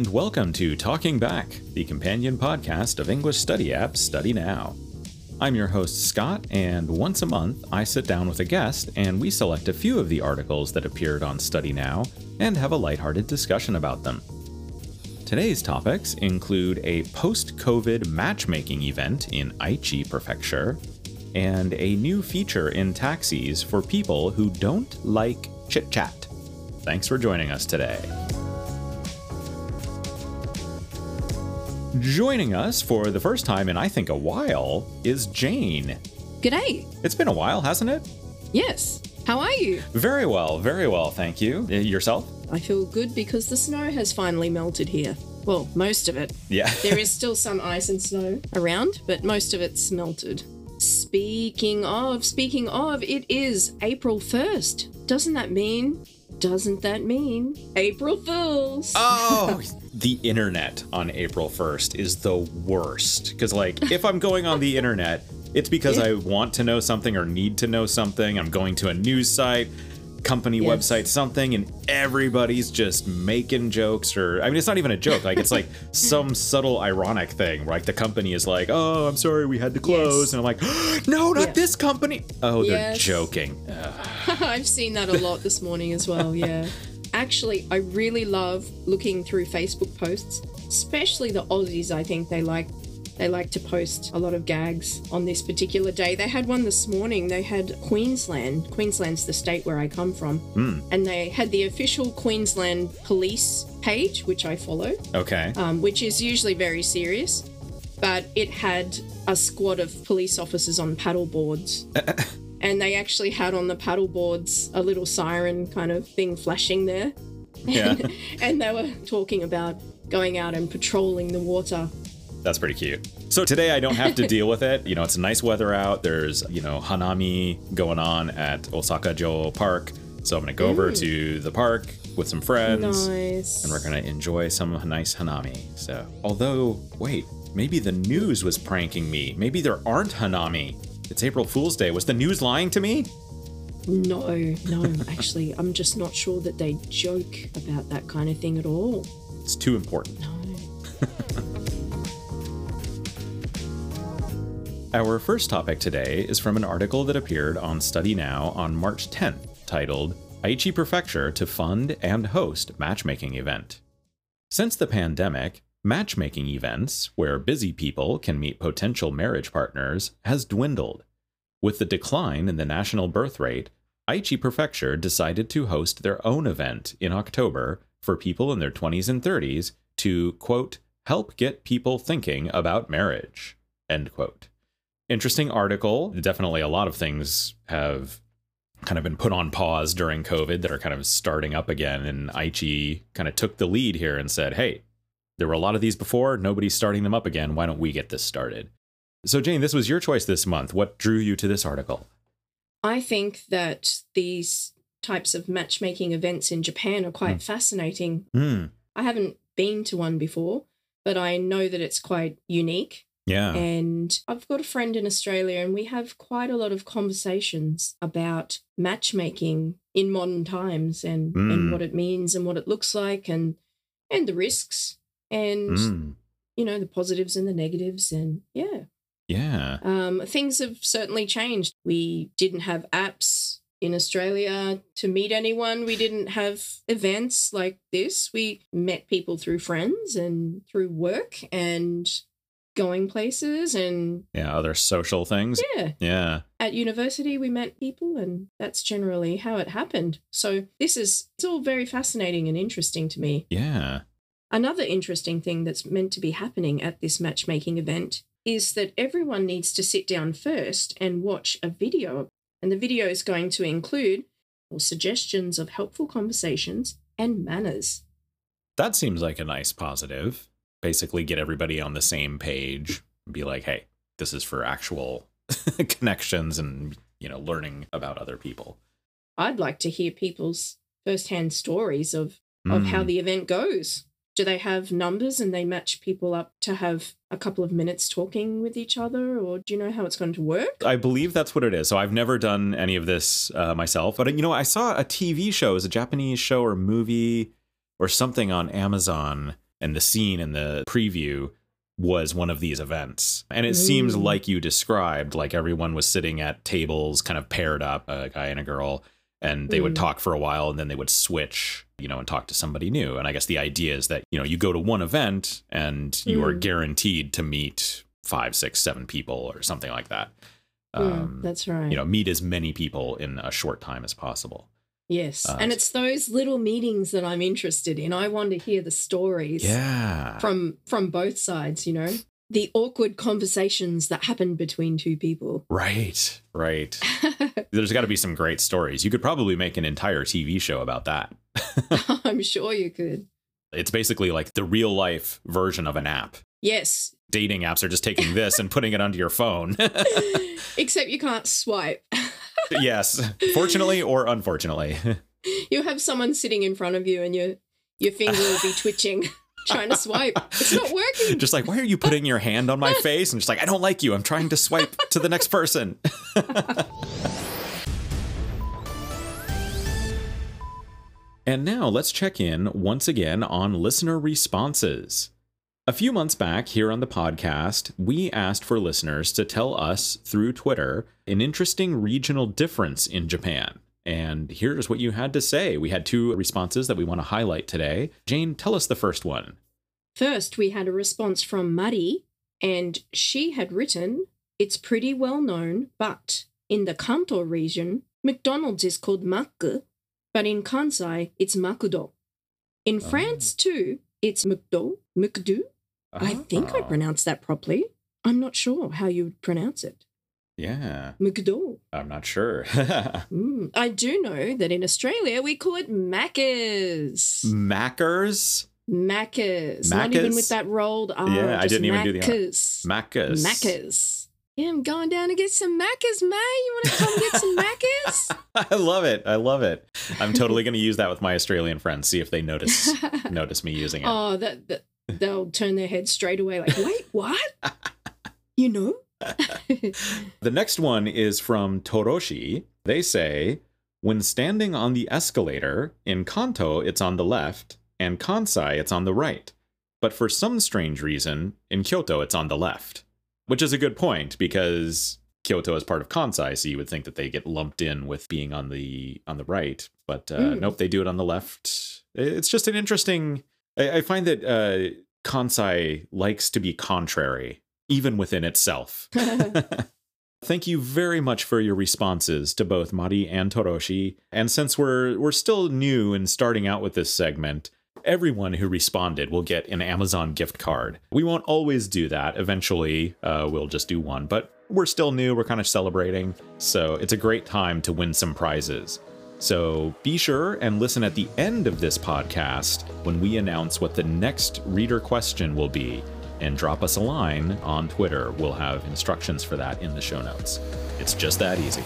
and welcome to Talking Back, the companion podcast of English study app Study Now. I'm your host, Scott, and once a month I sit down with a guest and we select a few of the articles that appeared on Study Now and have a lighthearted discussion about them. Today's topics include a post COVID matchmaking event in Aichi Prefecture and a new feature in taxis for people who don't like chit chat. Thanks for joining us today. Joining us for the first time in I think a while is Jane. G'day. It's been a while, hasn't it? Yes. How are you? Very well, very well, thank you. Uh, Yourself? I feel good because the snow has finally melted here. Well, most of it. Yeah. There is still some ice and snow around, but most of it's melted. Speaking of, speaking of, it is April 1st. Doesn't that mean, doesn't that mean April Fools? Oh, the internet on April 1st is the worst. Because, like, if I'm going on the internet, it's because. I want to know something or need to know something. I'm going to a news site, company Yes. website, something, and everybody's just making jokes. Or, I mean, it's not even a joke. Like, it's like some subtle ironic thing. Like, the company is like, oh, I'm sorry, we had to close. Yes. And I'm like, no, not Yeah. this company. Oh, they're joking. I've seen that a lot this morning as well, yeah. Actually, I really love looking through Facebook posts, especially the Aussies. I think they like they like to post a lot of gags on this particular day. They had one this morning. They had Queensland. Queensland's the state where I come from. And they had the official Queensland police page, which I follow, Okay. um, which is usually very serious. But it had a squad of police officers on paddle boards. and they actually had on the paddle boards a little siren kind of thing flashing there. Yeah. And they were talking about going out and patrolling the water. That's pretty cute. So today I don't have to deal with it. You know, it's nice weather out. There's, you know, Hanami going on at Osaka Jo Park. So I'm going to go over to mm. the park with some friends Nice. and we're going to enjoy some nice Hanami. So, although, wait, maybe the news was pranking me. Maybe there aren't Hanami. It's April Fool's Day. Was the news lying to me? No, no, actually, I'm just not sure that they joke about that kind of thing at all. It's too important. No. Our first topic today is from an article that appeared on Study Now on March 10th, titled Aichi Prefecture to Fund and Host Matchmaking Event. Since the pandemic, matchmaking events, where busy people can meet potential marriage partners, has dwindled. With the decline in the national birth rate, Aichi Prefecture decided to host their own event in October for people in their 20s and 30s to, quote, help get people thinking about marriage, end quote interesting article. Definitely a lot of things have kind of been put on pause during COVID that are kind of starting up again. And Aichi kind of took the lead here and said, hey, there were a lot of these before. Nobody's starting them up again. Why don't we get this started? So, Jane, this was your choice this month. What drew you to this article? I think that these types of matchmaking events in Japan are quite fascinating. Hmm. I haven't been to one before, but I know that it's quite unique. Yeah. And I've got a friend in Australia, and we have quite a lot of conversations about matchmaking in modern times and, Mm. and what it means and what it looks like and and the risks and Mm. you know the positives and the negatives and yeah Yeah. um, things have certainly changed we didn't have apps in australia to meet anyone we didn't have events like this we met people through friends and through work and going places and Yeah. Other social things. yeah Yeah. at university we met people and that's generally how it happened so this is it's all very fascinating and interesting to me Yeah. Another interesting thing that's meant to be happening at this matchmaking event is that everyone needs to sit down first and watch a video. And the video is going to include well, suggestions of helpful conversations and manners. That seems like a nice positive. Basically, get everybody on the same page and be like, hey, this is for actual connections and, you know, learning about other people. I'd like to hear people's firsthand stories of, of how Mm. the event goes. Do they have numbers and they match people up to have a couple of minutes talking with each other? Or do you know how it's going to work? I believe that's what it is. So I've never done any of this uh, myself, but you know, I saw a TV show, it was a Japanese show or movie or something on Amazon and the scene in the preview was one of these events. And it seems like you described, like everyone was sitting at tables kind of paired up, a guy and a girl, and they would Mm. talk for a while and then they would switch, you know, and talk to somebody new. And I guess the idea is that, you know, you go to one event and you are Mm. guaranteed to meet five, six, seven people or something like that. Mm, Um, that's right. you know, meet as many people in a short time as possible. Yes. uh, and it's those little meetings that I'm interested in. I want to hear the stories Yeah. from from both sides, you know. The awkward conversations that happen between two people. right. Right. There's got to be some great stories. You could probably make an entire TV show about that. I'm sure you could. It's basically like the real life version of an app. Yes. Dating apps are just taking this and putting it onto your phone. Except you can't swipe. yes, fortunately or unfortunately. You'll have someone sitting in front of you and your your finger will be twitching, trying to swipe. It's not working. just like, why are you putting your hand on my face? And just like, I don't like you. I'm trying to swipe to the next person. and now let's check in once again on listener responses. A few months back here on the podcast, we asked for listeners to tell us through Twitter an interesting regional difference in Japan. And here's what you had to say. We had two responses that we want to highlight today. Jane, tell us the first one. First, we had a response from Mari, and she had written, It's pretty well known, but in the Kanto region, McDonald's is called Mac, but in Kansai, it's Makudo. In oh. France, too, it's McDo, McDo. I think I Oh, pronounced that properly. I'm not sure how you would pronounce it. Yeah, McDo. I'm not sure. Mm. I do know that in Australia we call it Macca's. Mackers? Macca's. Not even with that rolled R. Yeah, I didn't even do the R. Macca's. Maccas. Macca's. Yeah, I'm going down to get some Macca's, mate. You want to come get some Macca's? I love it. I love it. I'm totally going to use that with my Australian friends. See if they notice notice me using it. oh, that, that they'll turn their head straight away, like, wait, what? You know? The next one is from Toroshi. They say, when standing on the escalator, in Kanto it's on the left, and Kansai it's on the right. But for some strange reason, in Kyoto it's on the left. Which is a good point because Kyoto is part of Kansai, so you would think that they get lumped in with being on the on the right. But uh, Mm. nope, they do it on the left. It's just an interesting. I, I find that uh, Kansai likes to be contrary, even within itself. Thank you very much for your responses to both Mari and Toroshi. And since we're we're still new and starting out with this segment, everyone who responded will get an Amazon gift card. We won't always do that. Eventually, uh, we'll just do one, but we're still new. We're kind of celebrating, so it's a great time to win some prizes. So be sure and listen at the end of this podcast when we announce what the next reader question will be and drop us a line on Twitter. We'll have instructions for that in the show notes. It's just that easy.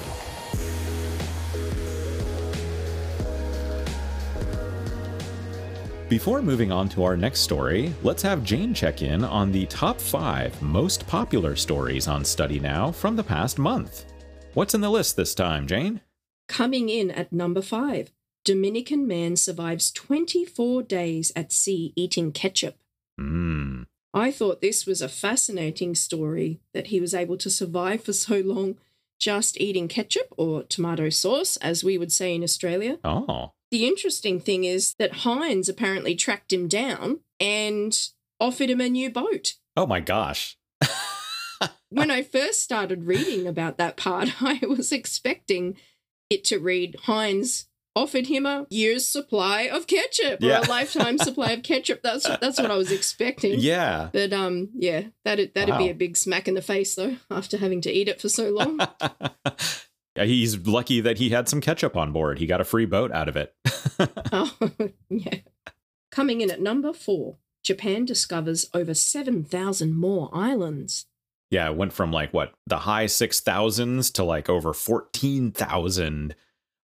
Before moving on to our next story, let's have Jane check in on the top five most popular stories on Study Now from the past month. What's in the list this time, Jane? Coming in at number five Dominican man survives 24 days at sea eating ketchup. Hmm. I thought this was a fascinating story that he was able to survive for so long just eating ketchup or tomato sauce, as we would say in Australia. Oh. The interesting thing is that Heinz apparently tracked him down and offered him a new boat. Oh my gosh. When I first started reading about that part, I was expecting it to read Heinz offered him a year's supply of ketchup or Yeah. a lifetime supply of ketchup. That's that's what I was expecting. Yeah. But um, yeah, that'd that'd be a big smack in the face though. After having to eat it for so long. He's lucky that he had some ketchup on board. He got a free boat out of it. oh, yeah. Coming in at number four, Japan discovers over seven thousand more islands. Yeah, it went from like what, the high 6,000s to like over 14,000.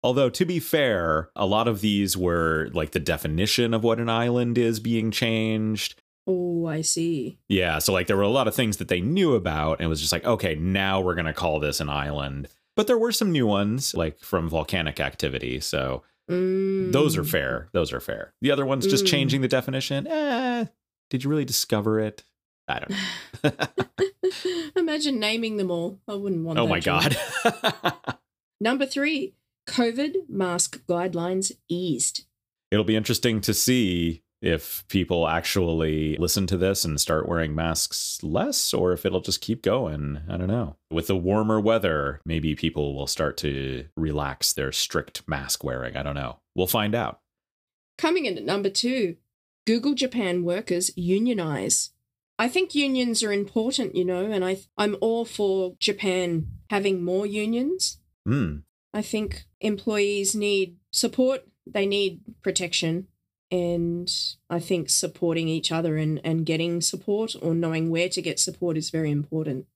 Although, to be fair, a lot of these were like the definition of what an island is being changed. Oh, I see. Yeah, so like there were a lot of things that they knew about, and it was just like, okay, now we're going to call this an island. But there were some new ones, like from volcanic activity. So Mm. those are fair. Those are fair. The other ones just Mm. changing the definition. Eh, Did you really discover it? I don't know. Imagine naming them all. I wouldn't want oh my job. god. Number three, COVID mask guidelines eased. It'll be interesting to see if people actually listen to this and start wearing masks less or if it'll just keep going. I don't know. With the warmer weather, maybe people will start to relax their strict mask wearing. I don't know. We'll find out. Coming in at number two, Google Japan workers unionize. I think unions are important, you know, and I I'm all for Japan having more unions. Hmm. I think employees need support, they need protection, and I think supporting each other and, and getting support or knowing where to get support is very important.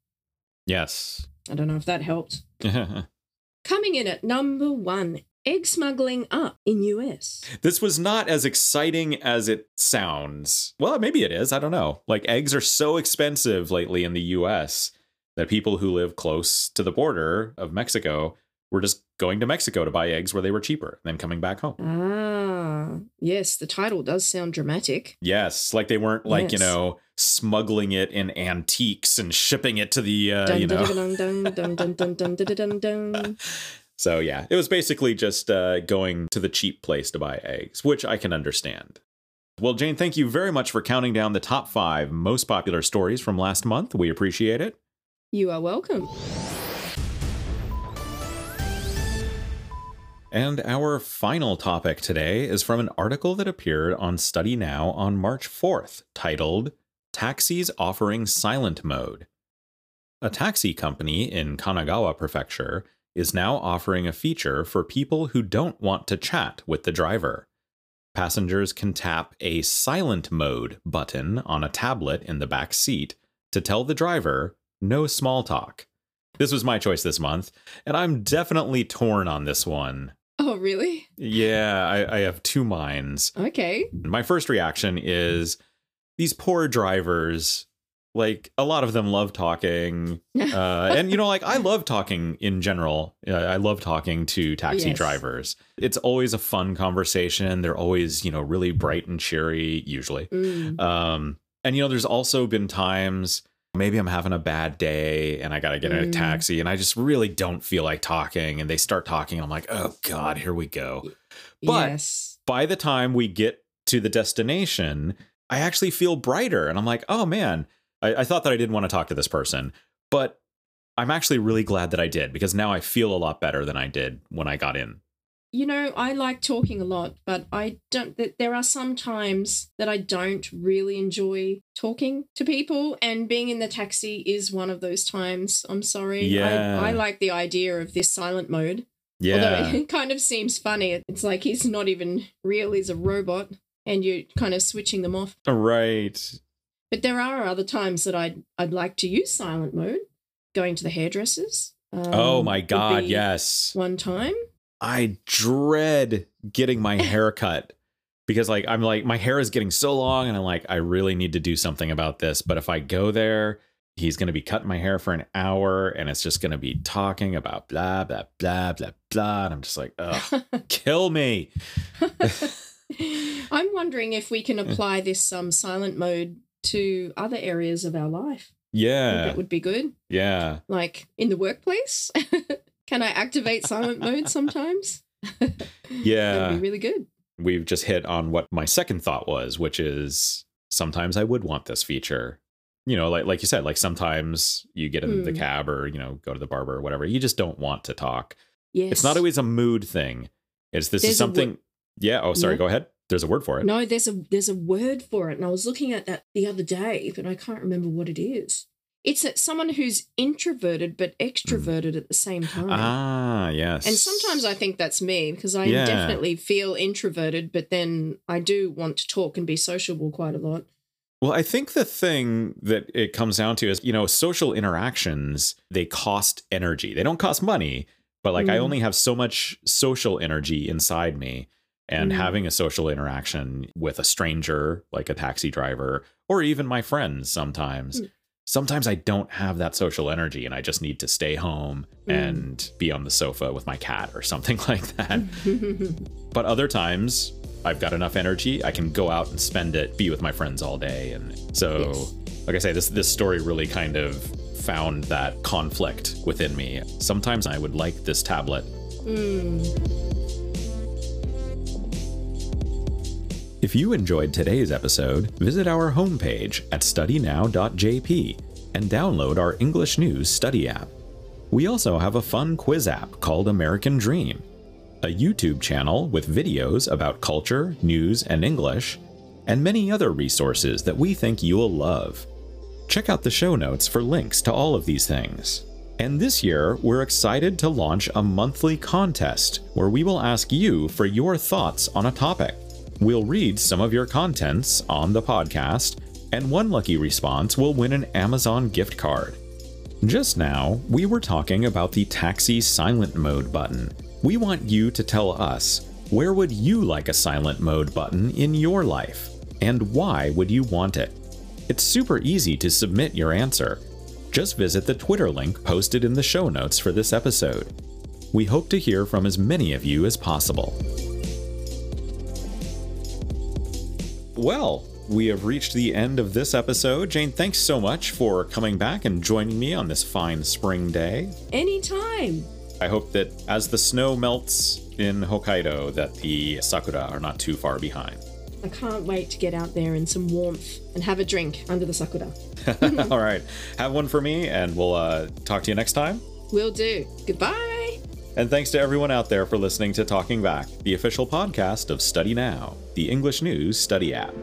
Yes. I don't know if that helped. Coming in at number one, egg smuggling up in US. this was not as exciting as it sounds. Well, maybe it is. I don't know. Like eggs are so expensive lately in the US that people who live close to the border of Mexico were just going to Mexico to buy eggs where they were cheaper, then coming back home. Ah, yes, the title does sound dramatic. Yes, like they weren't like, you know, smuggling it in antiques and shipping it to the, uh, Dun, you know. So yeah, it was basically just uh, going to the cheap place to buy eggs, which I can understand. Well, Jane, thank you very much for counting down the top five most popular stories from last month. We appreciate it. You are welcome. And our final topic today is from an article that appeared on Study Now on March 4th, titled Taxis Offering Silent Mode. A taxi company in Kanagawa Prefecture is now offering a feature for people who don't want to chat with the driver. Passengers can tap a silent mode button on a tablet in the back seat to tell the driver no small talk. This was my choice this month, and I'm definitely torn on this one. Oh, really? Yeah, I, I have two minds. Okay. My first reaction is these poor drivers. Like a lot of them love talking, uh, and you know, like I love talking in general. Uh, I love talking to taxi Yes. drivers. It's always a fun conversation. They're always, you know, really bright and cheery. Usually, Mm. um, and you know, there's also been times maybe I'm having a bad day and I got to get in a Mm. taxi and I just really don't feel like talking. And they start talking. and I'm like, oh God, here we go. But- yes. By the time we get to the destination, I actually feel brighter. And I'm like, oh man, I, I thought that I didn't want to talk to this person. But I'm actually really glad that I did because now I feel a lot better than I did when I got in. You know, I like talking a lot, but I don't. th- There are some times that I don't really enjoy talking to people, and being in the taxi is one of those times. I'm sorry. Yeah. I, I like the idea of this silent mode. Yeah. Although it kind of seems funny. It's like he's not even real, he's a robot, and you're kind of switching them off. right. But there are other times that I'd I'd like to use silent mode. Going to the hairdressers. um, oh my God. Yes. One time. I dread getting my hair cut because like I'm like my hair is getting so long and I'm like I really need to do something about this but if I go there he's going to be cutting my hair for an hour and it's just going to be talking about blah blah blah blah blah and I'm just like ugh kill me I'm wondering if we can apply this um, silent mode to other areas of our life. Yeah that would be good. yeah Like in the workplace. can I activate silent mode sometimes? Yeah. That'd be really good. we've just hit on what my second thought was which is sometimes I would want this feature you know like like you said like sometimes you get in the Hmm. cab or you know go to the barber or whatever you just don't want to talk Yes. It's not always a mood thing. It's this There's is wo- something. Yeah. Oh, sorry. Yeah. Go ahead. There's a word for it. No, there's a there's a word for it, and I was looking at that the other day, but I can't remember what it is. It's that someone who's introverted but extroverted at the same time. Ah, yes. And sometimes I think that's me because I Yeah. definitely feel introverted, but then I do want to talk and be sociable quite a lot. Well, I think the thing that it comes down to is, you know, social interactions, they cost energy. They don't cost money, but like I Mm. only have so much social energy inside me. And Mm. having a social interaction with a stranger, like a taxi driver, or even my friends sometimes, Mm. sometimes I don't have that social energy and I just need to stay home Mm. and be on the sofa with my cat or something like that. But other times, I've got enough energy, I can go out and spend it, be with my friends all day. And so, Yes. like I say, this this story really kind of found that conflict within me. Sometimes I would like this tablet. If you enjoyed today's episode, visit our homepage at studynow.jp and download our English News Study app. We also have a fun quiz app called American Dream, a YouTube channel with videos about culture, news, and English, and many other resources that we think you'll love. Check out the show notes for links to all of these things. And this year, we're excited to launch a monthly contest where we will ask you for your thoughts on a topic. We'll read some of your contents on the podcast, and one lucky response will win an Amazon gift card. Just now, we were talking about the taxi silent mode button. We want you to tell us where would you like a silent mode button in your life, and why would you want it? It's super easy to submit your answer. Just visit the Twitter link posted in the show notes for this episode. We hope to hear from as many of you as possible. Well, we have reached the end of this episode. Jane, thanks so much for coming back and joining me on this fine spring day. Anytime. I hope that as the snow melts in Hokkaido that the sakura are not too far behind. I can't wait to get out there in some warmth and have a drink under the sakura. All right. Have one for me and we'll uh, talk to you next time. Will do. Goodbye. And thanks to everyone out there for listening to Talking Back, the official podcast of Study Now, the English News Study app.